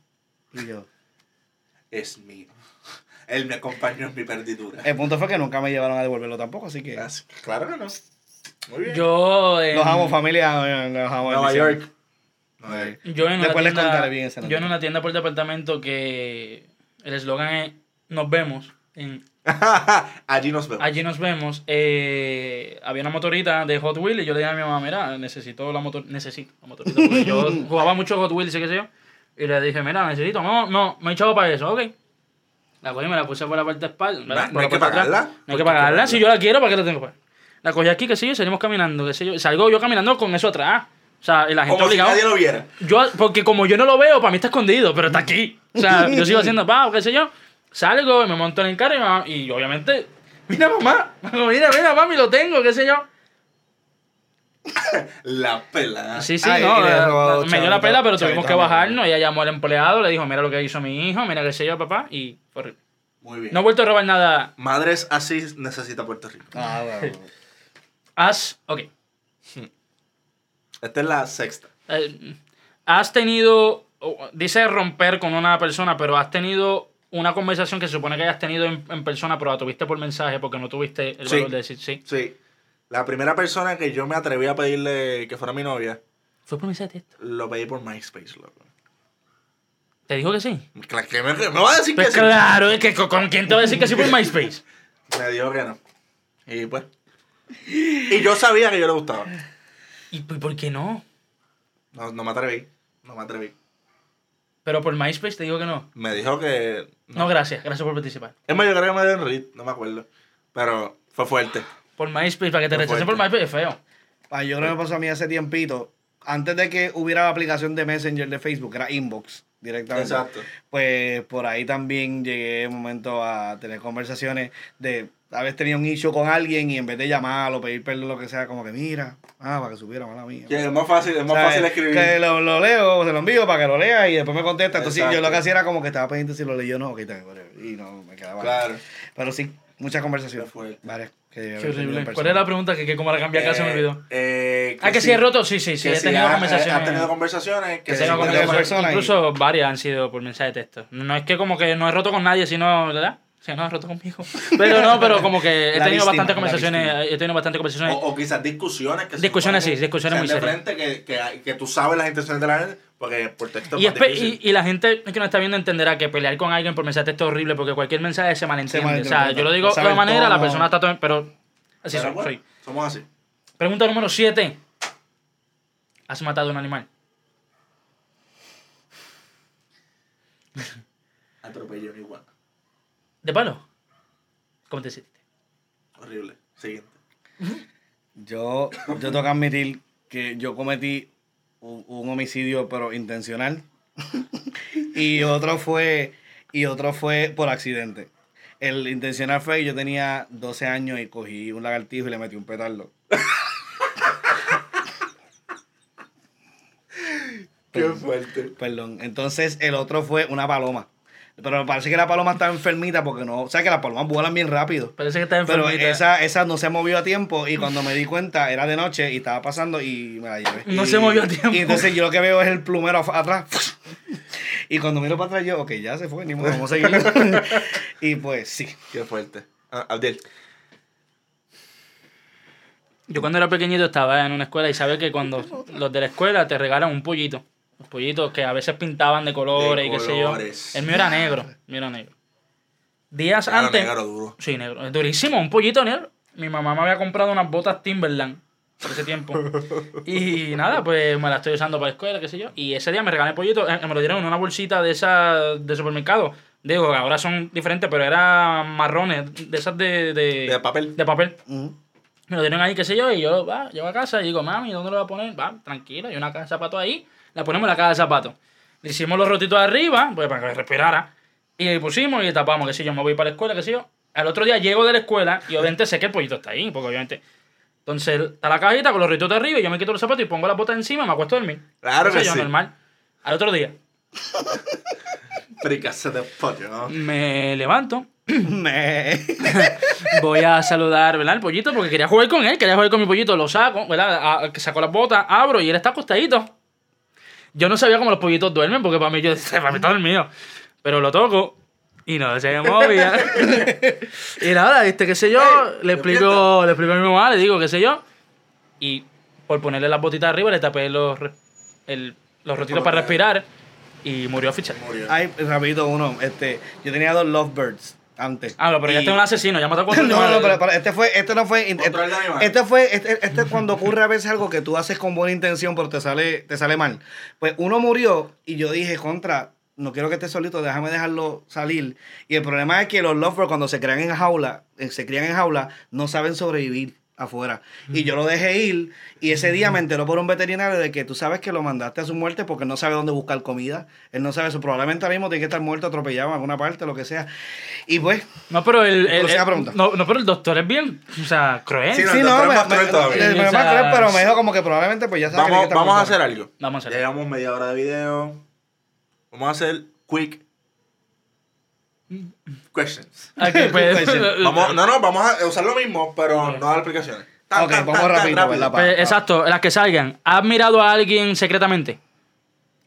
Y yo, Es mío. Él me acompañó en mi perdidura. el punto fue que nunca me llevaron a devolverlo tampoco, así que. Claro que no. Muy bien. Yo. Los amo, familia. eh, Los amo. Nueva. York. Yo en, una Después tienda, contaré bien esa yo en una tienda por departamento que el eslogan es Nos vemos. En, Allí nos vemos. allí nos vemos. eh, había una motorita de Hot Wheels y yo le dije a mi mamá, mira, necesito la motor necesito la motorita. porque yo jugaba mucho Hot Wheels y qué sé yo. Y le dije, mira, necesito. No, no, me he echado para eso, ok. La cogí y me la puse por la parte de espalda. No hay que pagarla. No hay que pagarla. Si yo la quiero, ¿para qué la tengo que pagar? La cogí aquí, qué sé yo, salimos caminando, qué sé yo. Salgo yo caminando con eso atrás. O sea, y la gente Como si obligada. nadie lo viera. Yo, porque como yo no lo veo, para mí está escondido, pero está aquí. O sea, yo sigo haciendo, pa, qué sé yo. Salgo y me monto en el carro y, mamá- y obviamente, mira mamá, mira, mira mami, lo tengo, qué sé yo. La pela. Sí, sí, Ay, no, eh, robó me dio la pela, pero tuvimos que bajarnos. Ella llamó al empleado, le dijo, mira lo que hizo mi hijo, mira qué sé yo, papá, y fue horrible. Muy bien. No he vuelto a robar nada. Madres así necesita Puerto Rico. Ah, bueno. Has. Ok. Esta es la sexta. Eh, has tenido. Dice romper con una persona, pero has tenido una conversación que se supone que hayas tenido en, en persona, pero la tuviste por mensaje porque no tuviste el Sí. valor de decir sí. Sí. La primera persona que yo me atreví a pedirle que fuera mi novia, Fue por mensaje de texto. lo pedí por MySpace, loco. ¿Te dijo que sí? Claro, ¿qué me, me va a decir Pues que sí? claro, es que ¿con- ¿con quién te va a decir que sí por MySpace? Me dijo que no. Y pues. Y yo sabía que yo le gustaba. ¿Y por por qué no? No, no me atreví. No me atreví. Pero por MySpace te digo que no. Me dijo que. No, gracias. Gracias por participar. Es más, yo creo que me dio en Reddit, no me acuerdo. Pero fue fuerte. Por MySpace, para que te rechacen por. MySpace es feo. Ah, yo creo que me pasó a mí hace tiempito. Antes de que hubiera la aplicación de Messenger de Facebook, era Inbox directamente. Exacto. Pues por ahí también llegué un momento a tener conversaciones de haber tenido un issue con alguien y en vez de llamarlo, pedir perdón, lo que sea, como que mira, ah, para que supiera, mala mía. Que es más fácil, es más ¿Sabes? fácil escribir. Que lo, lo leo, se lo envío para que lo lea y después me contesta. Entonces yo lo que hacía era como que estaba pendiente si lo leyó o no, y no me quedaba. Claro. Pero sí, muchas conversaciones. Varias. Qué. ¿Cuál es la pregunta? Que, que como la cambié acá se me Eh, olvidó. eh, Ah, que si he roto, sí, sí, sí. que He tenido conversaciones. Has tenido conversaciones que Que tenido con personas y- Incluso varias han sido por mensaje de texto. No es que como que no he roto con nadie, sino, ¿verdad? Sí, no he roto conmigo. Pero no, pero como que he La tenido bastantes la conversaciones. He tenido bastantes O, conversaciones. o quizás discusiones que se Discusiones, sí, discusiones muy de serias. frente que, que, que tú sabes las intenciones de la gente porque por texto es Y, difícil. y, y la gente que nos está viendo entenderá que pelear con alguien por mensaje de texto es horrible porque cualquier mensaje se malentiende. o sea, yo lo digo de una manera, la tono. persona está todo. Pero así Pero soy, bueno, soy. Somos así. Pregunta número 7. ¿Has matado a un animal? Atropello igual. ¿De palo? ¿Cómo te sentiste? Horrible. Siguiente. Yo, yo tengo que admitir que yo cometí un, un homicidio, pero intencional. y otro fue y otro fue por accidente. El intencional fue que yo tenía 12 años y cogí un lagartijo y le metí un petardo. Qué fuerte. Perdón. Entonces el otro fue una paloma. Pero me parece que la paloma estaba enfermita porque no. O sea que las palomas vuelan bien rápido. Parece que está Pero enfermita. esa, esa no se movió a tiempo y cuando me di cuenta era de noche y estaba pasando y me la llevé. No Y- se movió a tiempo. Y entonces yo lo que veo es el plumero atrás. Y cuando miro para atrás yo, ok, ya se fue, ni modo, vamos a seguir. y pues sí. Qué fuerte. Ah, Abdiel. Yo cuando era pequeñito estaba en una escuela y sabes que cuando los de la escuela te regalan un pollito. Los pollitos que a veces pintaban de colores De y qué sé yo. El mío era negro. El mío era negro. Días antes. negro duro. Sí, negro. Es durísimo, un pollito negro. Mi mamá me había comprado unas botas Timberland por ese tiempo. y nada, pues me las estoy usando para la escuela, qué sé yo. Y ese día me regalé pollito, eh, me lo dieron en una bolsita de esas de supermercado. Digo, ahora son diferentes, pero eran marrones, de esas de, de, De papel. De papel. Me lo dieron ahí, qué sé yo, y yo, va, llego a casa y digo, mami, ¿dónde lo voy a poner? Va, tranquila, hay una caja de zapatos ahí, la ponemos en la caja de zapatos. Le hicimos los rotitos de arriba, pues para que respirara, y le pusimos y tapamos, qué sé yo, me voy para la escuela, qué sé yo. Al otro día llego de la escuela y obviamente sé que el pollito está ahí, porque obviamente... Entonces está la cajita con los rotitos de arriba y yo me quito los zapatos y pongo la bota encima y me acuesto a dormir. Claro sé que yo, sí. normal. Al otro día de pollo, ¿no? me levanto, Me- voy a saludar, ¿verdad? El pollito, porque quería jugar con él, quería jugar con mi pollito, lo saco, ¿verdad? A- que saco las botas, abro y él está acostadito. Yo no sabía cómo los pollitos duermen, porque para mí yo para mí está dormido. Pero lo toco y no se movía. y nada, este, qué sé yo, le explico, le explico a mi mamá, le digo, qué sé yo. Y por ponerle las botitas arriba, le tapé los, el- los rotitos para respirar y murió oficial. Murió. Ay, rapidito uno. Este, yo tenía dos lovebirds antes. Ah, no, pero ya Y- tengo un asesino, ya mató a cuatro No, no, pero, pero este fue, este no fue, Control de animales. este fue, este, este es cuando ocurre a veces algo que tú haces con buena intención, pero te sale, te sale mal. Pues uno murió y yo dije, contra, no quiero que esté solito, déjame dejarlo salir. Y el problema es que los lovebirds cuando se crean en jaula, eh, se crían en jaula, no saben sobrevivir afuera. Y yo lo dejé ir y ese día me enteró por un veterinario de que tú sabes que lo mandaste a su muerte porque no sabe dónde buscar comida. Él no sabe eso. Probablemente ahora mismo tiene que estar muerto, atropellado en alguna parte, lo que sea. Y pues, No, pero el, el- Próxima el- pregunta. no, no, pero el doctor es bien, o sea, cruel. Sí, no, Sí, el no, doctor es más me- cruel todavía. me- me- O sea, más cruel, pero me dijo como que probablemente pues ya sabe que Vamos, vamos a hacer algo. Vamos a hacer. Ya llevamos media hora de video. Vamos a hacer quick questions. Ok, pues, Question. Vamos, no, no, vamos a usar lo mismo, pero no dar explicaciones. Tan, Ok, tan, vamos tan, rápido. ¿verdad? Pa- Pues, exacto, las que salgan. ¿Has mirado a alguien secretamente?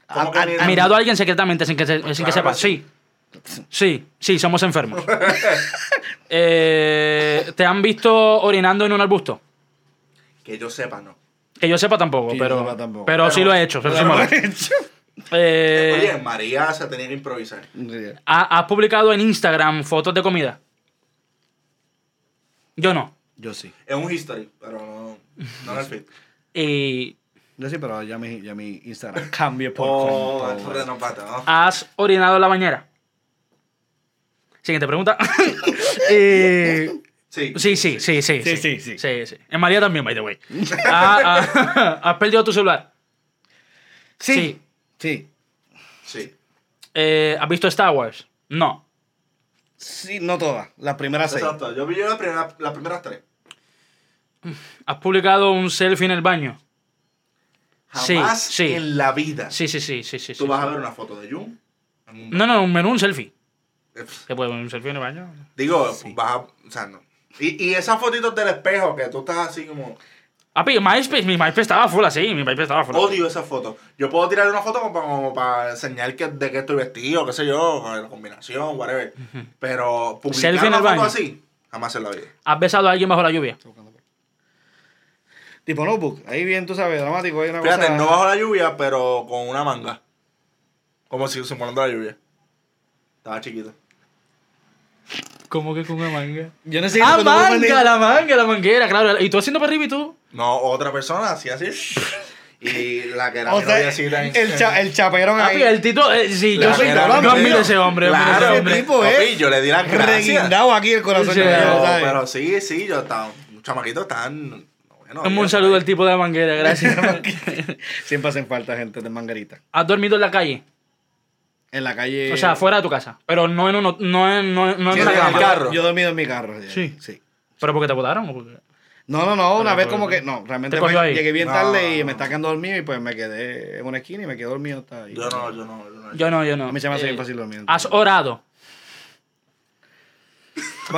¿Cómo que Ah, ah, ¿Mirado a alguien secretamente sin que, se- sin que sepa? que Sí. Sí, sí, somos enfermos. Eh, ¿Te han visto orinando en un arbusto? Que yo sepa, no. Que yo sepa tampoco, Que yo pero, sepa tampoco. pero sí lo he hecho. pero sí lo he hecho. Eh, Oye, María se tenía que improvisar. ¿ha- ¿Has publicado en Instagram fotos de comida? Yo no. Yo sí. Es un history, pero no, no en el feed. Y Yo sí, pero ya mi, ya mi Instagram cambia por Oh, por- esto de no pata, ¿no? ¿has orinado en la bañera? Siguiente pregunta. Eh, Sí. sí, sí, sí, sí. Sí, sí, sí. sí, sí. En María también, by the way. Ah, ah, ¿Has perdido tu celular? Sí. Sí. Sí. Eh, ¿Has visto Star Wars? No. Sí, no todas. Las primeras seis. Exacto. Yo vi la primera, las primeras tres. ¿Has publicado un selfie en el baño? Jamás sí. en la vida Sí, sí, sí, sí, sí. tú sí, vas sí. a ver una foto de Jun. No, no, un menú, un selfie. ¿Qué puede un selfie en el baño? Digo, vas a. O sea, no. Y, y esas fotitos del espejo que tú estás así como. Ah, pero MySpace, mi MySpace estaba full así, mi MySpace estaba full. así. Odio esas fotos. Yo puedo tirarle una foto como, para- como para enseñar que, de qué estoy vestido, qué sé yo, la combinación, whatever. Pero publicar Selfie en una el foto baño. así, jamás en la vida. ¿Has besado a alguien bajo la lluvia? Tipo notebook. Ahí bien, tú sabes, dramático. Hay una Fíjate, cosa... no bajo la lluvia, pero con una manga. Como si simulando la lluvia. Estaba chiquito. ¿Cómo que con una manga? Yo necesito ¡Ah, manga! La manga, la manguera, claro. ¿Y tú haciendo para arriba y tú? No, otra persona hacía así. y la que era O mi sea, noviecita en- el, cha- el chaperón ahí. el Tito, eh, sí, La yo soy era yo mi admiro ese hombre, yo admiro Claro, ese ese hombre. tipo, Papi, eh. yo le di las gracias. Reguindado aquí el corazón. Sí, de Pero, Dios, ¿sabes? pero sí, sí, yo estaba. Un chamaquito tan. Bueno, Dame un saludo al tipo de la manguera, gracias. Siempre hacen falta gente de manguerita. ¿Has dormido en la calle? En la calle. O sea, fuera de tu casa. Pero no en, uno, no en, no, no en ¿Qué una cama. el carro? Yo he dormido en mi carro. Sí. Sí. ¿Pero porque te votaron? o porque- No, no, no, una vez como que, no, realmente ¿Te cogió me- ahí? llegué bien No. tarde y me estaba quedando dormido y pues me quedé en una esquina y me quedé dormido hasta ahí. Yo no, yo no. Yo no. Yo no, yo no. A mí se me hace Eh, bien fácil dormir. ¿Has orado?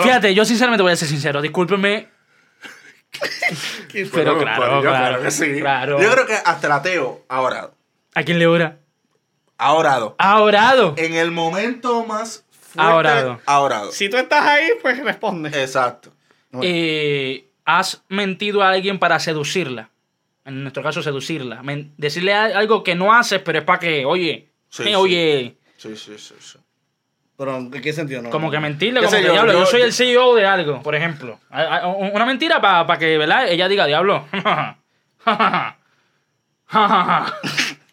Fíjate, yo sinceramente voy a ser sincero. Discúlpenme. Pero claro, yo claro, creo que sí. claro. Yo creo que hasta el ateo ha orado. ¿A quién le ora? Ha orado. ¿Ha orado? En el momento más fuerte. Ha orado. Ha orado. Si tú estás ahí, pues responde. Exacto. Eh, ¿Has mentido a alguien para seducirla? En nuestro caso, seducirla. Men- decirle algo que no haces, pero es para que, oye, Sí, eh, sí. oye, Sí, sí, sí. sí. Pero ¿en qué sentido? No, como no. que mentirle, ¿Qué como que yo? diablo, yo, Yo- soy yo- el CEO de algo, por ejemplo. Una mentira para que, ¿verdad? Ella diga, diablo.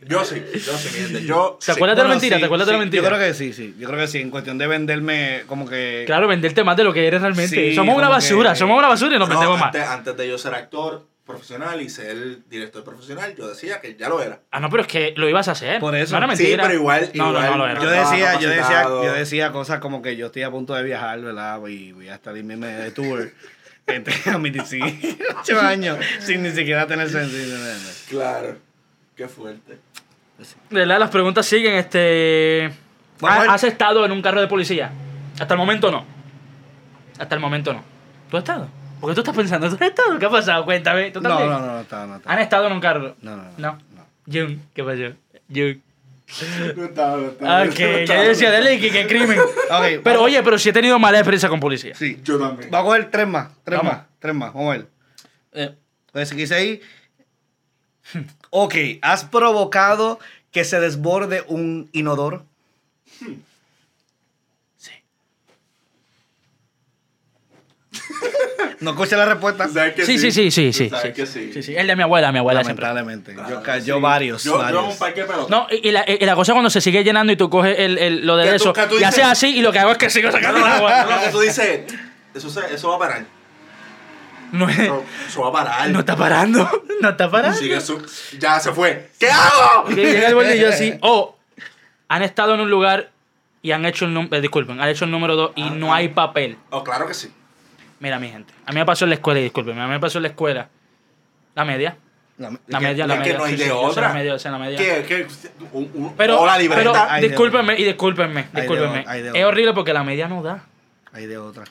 Yo sí, yo sí. Yo. ¿Te sí. acuerdas de la Bueno, mentira? sí, ¿Te acuerdas de la sí, mentira? Yo creo que sí, sí. Yo creo que sí. En cuestión de venderme, como que. Claro, venderte más de lo que eres realmente. Sí, somos una como basura, que- somos una basura y nos No, vendemos más. antes, antes de yo ser actor profesional y ser director profesional, yo decía que ya lo era. Ah, no, pero es que lo ibas a hacer. Por eso. No era Sí, pero igual- No, no, igual no lo era. Yo estaba decía, yo decía, capacitado. yo decía cosas como que yo estoy a punto de viajar, ¿verdad? Y voy a estar irme de tour. Este, a mis 18 años sin ni siquiera tener sentido. Claro. Qué fuerte. De verdad, las preguntas siguen. Este. ¿Has estado en un carro de policía? Hasta el momento no. Hasta el momento no. ¿Tú has estado? ¿Por qué tú estás pensando? ¿Tú has estado? ¿Qué ha pasado? Cuéntame. ¿Tú No, no, no, no no está. ¿Han estado en un carro? No, no, no. No. no. Jun, ¿qué pasó? Jun. No estaba, no estaba, Ok, ya decía, dele, que, que crimen. Pero vamos- oye, pero sí he tenido mala experiencia con policía. Sí. Yo también. Va a coger tres más, tres Vamos. más, tres más. Vamos a ver. Eh, Pues si quise ahí. Ok, ¿has provocado que se desborde un inodoro? sí. No escuché la respuesta. ¿Sabes que Sí, sí, sí, sí, sí. sabes sí, que sí. sí, sí. El de mi abuela, mi abuela siempre. Lamentablemente. Yo ca- yo sí. varios, Yo, varios. yo un parque de pelota. No, y, y la, y la cosa cuando se sigue llenando y tú coges el, el- lo de Que tú- eso que tú y haces así y lo que hago es que sigo No, sacando no, el no, agua. no, que tú dices, eso, se- eso va a parar. No, es- Eso, eso va a parar. no está parando. No está parando. Sigue su- ya se fue. ¿Qué hago? Y llega el borde y yo así. O han estado en un lugar y han hecho el número. disculpen, han hecho el número 2 y no hay papel. Oh, claro que sí. Mira, mi gente. A mí me pasó en la escuela, y disculpen, a mí me pasó en la escuela. La media. La, La media, la es que media. no hay sí, de sí, otra. La media, yo sé la media. ¿Qué? ¿Qué? Un- un- Pero, o la pero. Hay de discúlpenme y discúlpenme, discúlpenme. otra, hay de Es horrible porque la media no da. Hay de otra.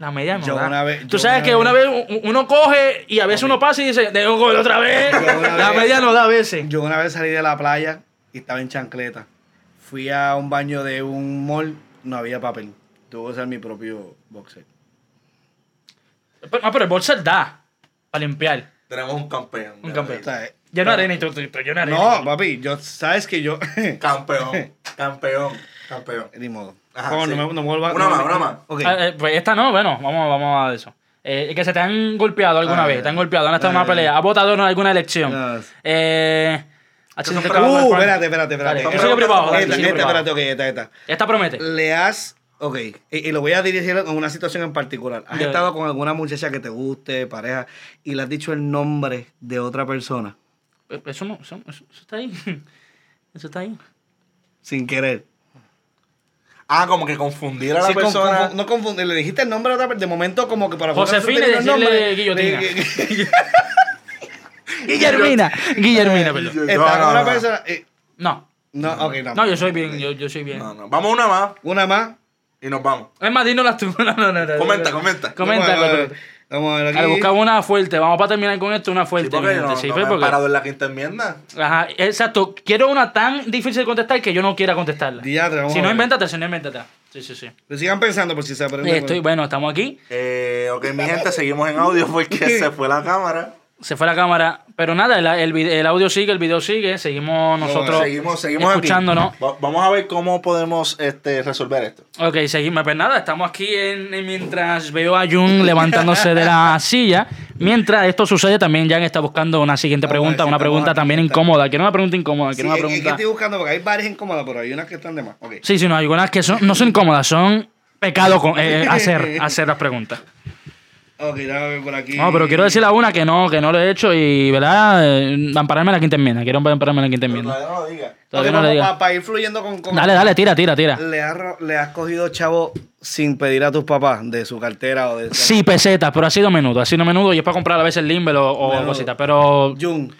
La media no Yo da. una vez- Tú yo sabes una que vez- una vez uno coge y a veces uno pasa y dice, tengo que coger otra vez. Yo La vez- media no da a veces. Yo una vez salí de la playa y estaba en chancleta. Fui a un baño de un mall, no había papel. Tuve que usar mi propio boxer. Pero, ah, pero el boxer da para limpiar. Tenemos un campeón. Un campeón. O sea, Lleno de arena y todo, todo, todo lleno de arena. No, papi, yo, sabes que yo. Campeón. campeón. Campeón. Ni modo. Ajá, Como sí. no me, no me vuelva- Una no más, una más. Ok. Ah, eh, pues esta no, bueno, vamos, vamos a eso. Eh, que se te han golpeado alguna Ah, vez, te han golpeado, han estado en una Ah, pelea, has votado en alguna elección. No. Eh. Uh, espérate, espérate, espérate. Dale, yo privado, Esta, esta, privado. espérate, ok, esta, esta. Esta promete. Le has. Ok, y, y lo voy a dirigir en una situación en particular. Has estado con alguna muchacha que te guste, pareja, y le has dicho el nombre de otra persona Eh, Eso, no, eso, eso- eso está ahí. Eso está ahí. sin querer. Ah, como que confundir a la Sí, persona. con- no confundir, le dijiste el nombre de otra persona, de momento como que para Josefina y decirle guillotina. Guillermina. Guillermina, perdón. Está No, con no, una no. persona. eh, No. no, ok, no. No, yo soy bien, yo, yo soy bien. No, no. Vamos una más Una más. Y nos vamos. Es más, dínolas tú. No, no, no, no. Comenta, comenta. Comenta. Vamos a ver. Vamos a ver aquí. Buscamos una fuerte. Vamos para terminar con esto, una Sí, fuerte. porque gente. Sí, no pues, me porque- parado en la quinta enmienda. Ajá, exacto. Quiero una tan difícil de contestar que yo no quiera contestarla. Diatre, vamos si a no, invéntate, si no, invéntate. Sí, sí, sí. Pues sigan pensando por si se aprende. Estoy, bueno, estamos aquí. Eh, ok, mi gente, seguimos en audio porque se fue la cámara. Se fue la cámara. Pero nada, el, el, el audio sigue, el video sigue. Seguimos nosotros seguimos, seguimos escuchándonos. aquí. Va- vamos a ver cómo podemos este, resolver esto. Ok, seguimos. Pues nada, estamos aquí en, en- mientras veo a Jun levantándose de la silla. Mientras esto sucede, también Jan está buscando una siguiente Ah, pregunta, sí, una pregunta también incómoda. Quiero una pregunta incómoda, Sí, quiero una es que pregunta... estoy buscando porque hay varias incómodas, pero hay unas que están de más. Ok. Sí, sí, no, hay algunas que son, no son incómodas, son pecado con, eh, hacer, hacer las preguntas. Ok, déjame por aquí. No, pero quiero decirle a una que no, que no lo he hecho y, ¿verdad? Eh, ampararme en la quinta enmienda. Quiero ampararme en la quinta Pero enmienda. todavía no lo diga. Todavía no le diga. Para ir fluyendo con. con- Dale, dale, tira, tira, tira. ¿Le has, ro- ¿Le has cogido chavo sin pedir a tus papás de su cartera o de. Sí, pesetas, pero ha sido menudo, ha sido menudo y es para comprar a veces el limber o, o cositas. Pero Jun.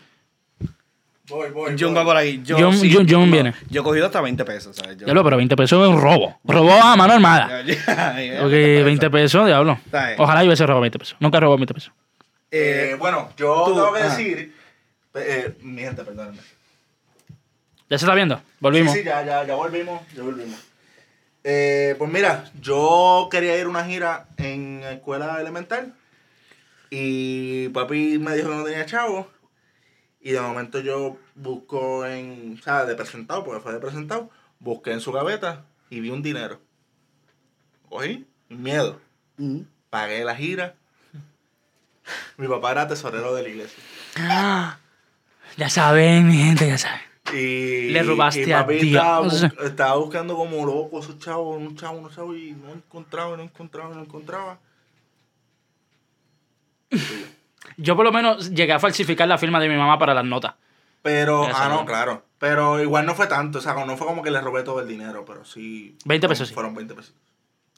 Voy, voy. Jun va por ahí. Yo, Jun- sí, Jun no, viene. Yo he cogido hasta 20 pesos, ¿sabes? Yo- Diablo, pero 20 pesos es un robo. Robó a mano armada. Ok, 20 20 pesos, diablo. Ojalá yo hubiese robado 20 pesos. Nunca he robado 20 pesos. Eh, Eh, bueno, yo tú, tengo que ajá. decir. eh, mi gente, perdónenme. ¿Ya se está viendo? Volvimos. Sí, sí, ya, ya, ya volvimos. Ya volvimos. Eh, pues mira, yo quería ir a una gira en escuela elemental. Y papi me dijo que no tenía chavo. Y de momento yo busco en. O sea, de presentado, porque fue de presentado. Busqué en su gaveta y vi un dinero. Cogí, miedo. mm. Pagué la gira. Mi papá era tesorero de la iglesia. Ya saben, mi gente, ya saben. Y, Le robaste y a papi Dios. Estaba, bu- estaba buscando como loco esos chavos, un chavo, un chavo, y no encontraba, no encontraba, no encontraba. Yo por lo menos llegué a falsificar la firma de mi mamá para las notas. Pero, ah, no. no, claro. Pero igual no fue tanto, o sea, no fue como que le robé todo el dinero, pero sí. 20 pesos, sí. Fueron 20 pesos.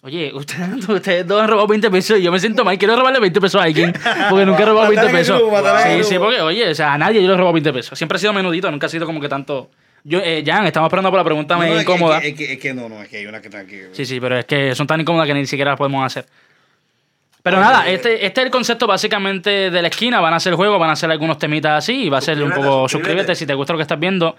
Oye, ustedes, ustedes dos han robado 20 pesos y yo me siento mal. Quiero robarle 20 pesos a alguien porque nunca he robado 20 Matar en el pesos. Sí, sí, porque, oye, o sea, a nadie yo le he robado 20 pesos. Siempre ha sido menudito, nunca ha sido como que tanto. Yo, eh, Jan, estamos esperando por la pregunta No, es que- incómoda. Es que, es, que, es que no, no, es que hay una que está aquí. Sí, sí, pero es que son tan incómodas que ni siquiera las podemos hacer. Pero nada, este, este es el concepto básicamente de la esquina. Van a hacer juegos, van a hacer algunos temitas así y va a ser un poco. suscríbete. Suscríbete si te gusta lo que estás viendo.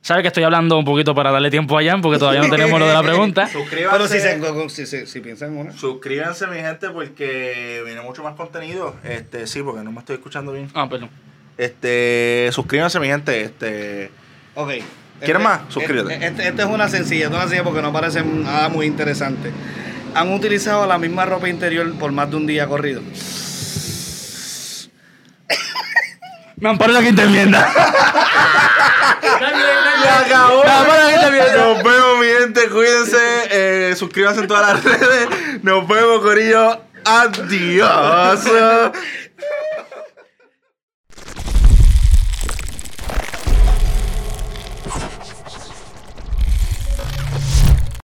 Sabes que estoy hablando un poquito para darle tiempo a Jan porque todavía no tenemos lo de la pregunta. Suscríbanse. Pero si, se, si, si, si piensan en una. Suscríbanse, mi gente, porque viene mucho más contenido. Este, sí, porque no me estoy escuchando bien. Ah, perdón. Este, suscríbanse, mi gente. Este, Ok. ¿Quieres Este- más? Suscríbete. Este, este- es una sencilla, esta es una sencilla porque no parece nada muy interesante. ¿Han utilizado la misma ropa interior por más de un día corrido? Me amparo en la quinta enmienda. ¡Se acabó! Me amparo en la quinta enmienda. Nos vemos, mi gente. Cuídense. Eh, suscríbanse en todas las redes. Nos vemos, Corillo. Adiós.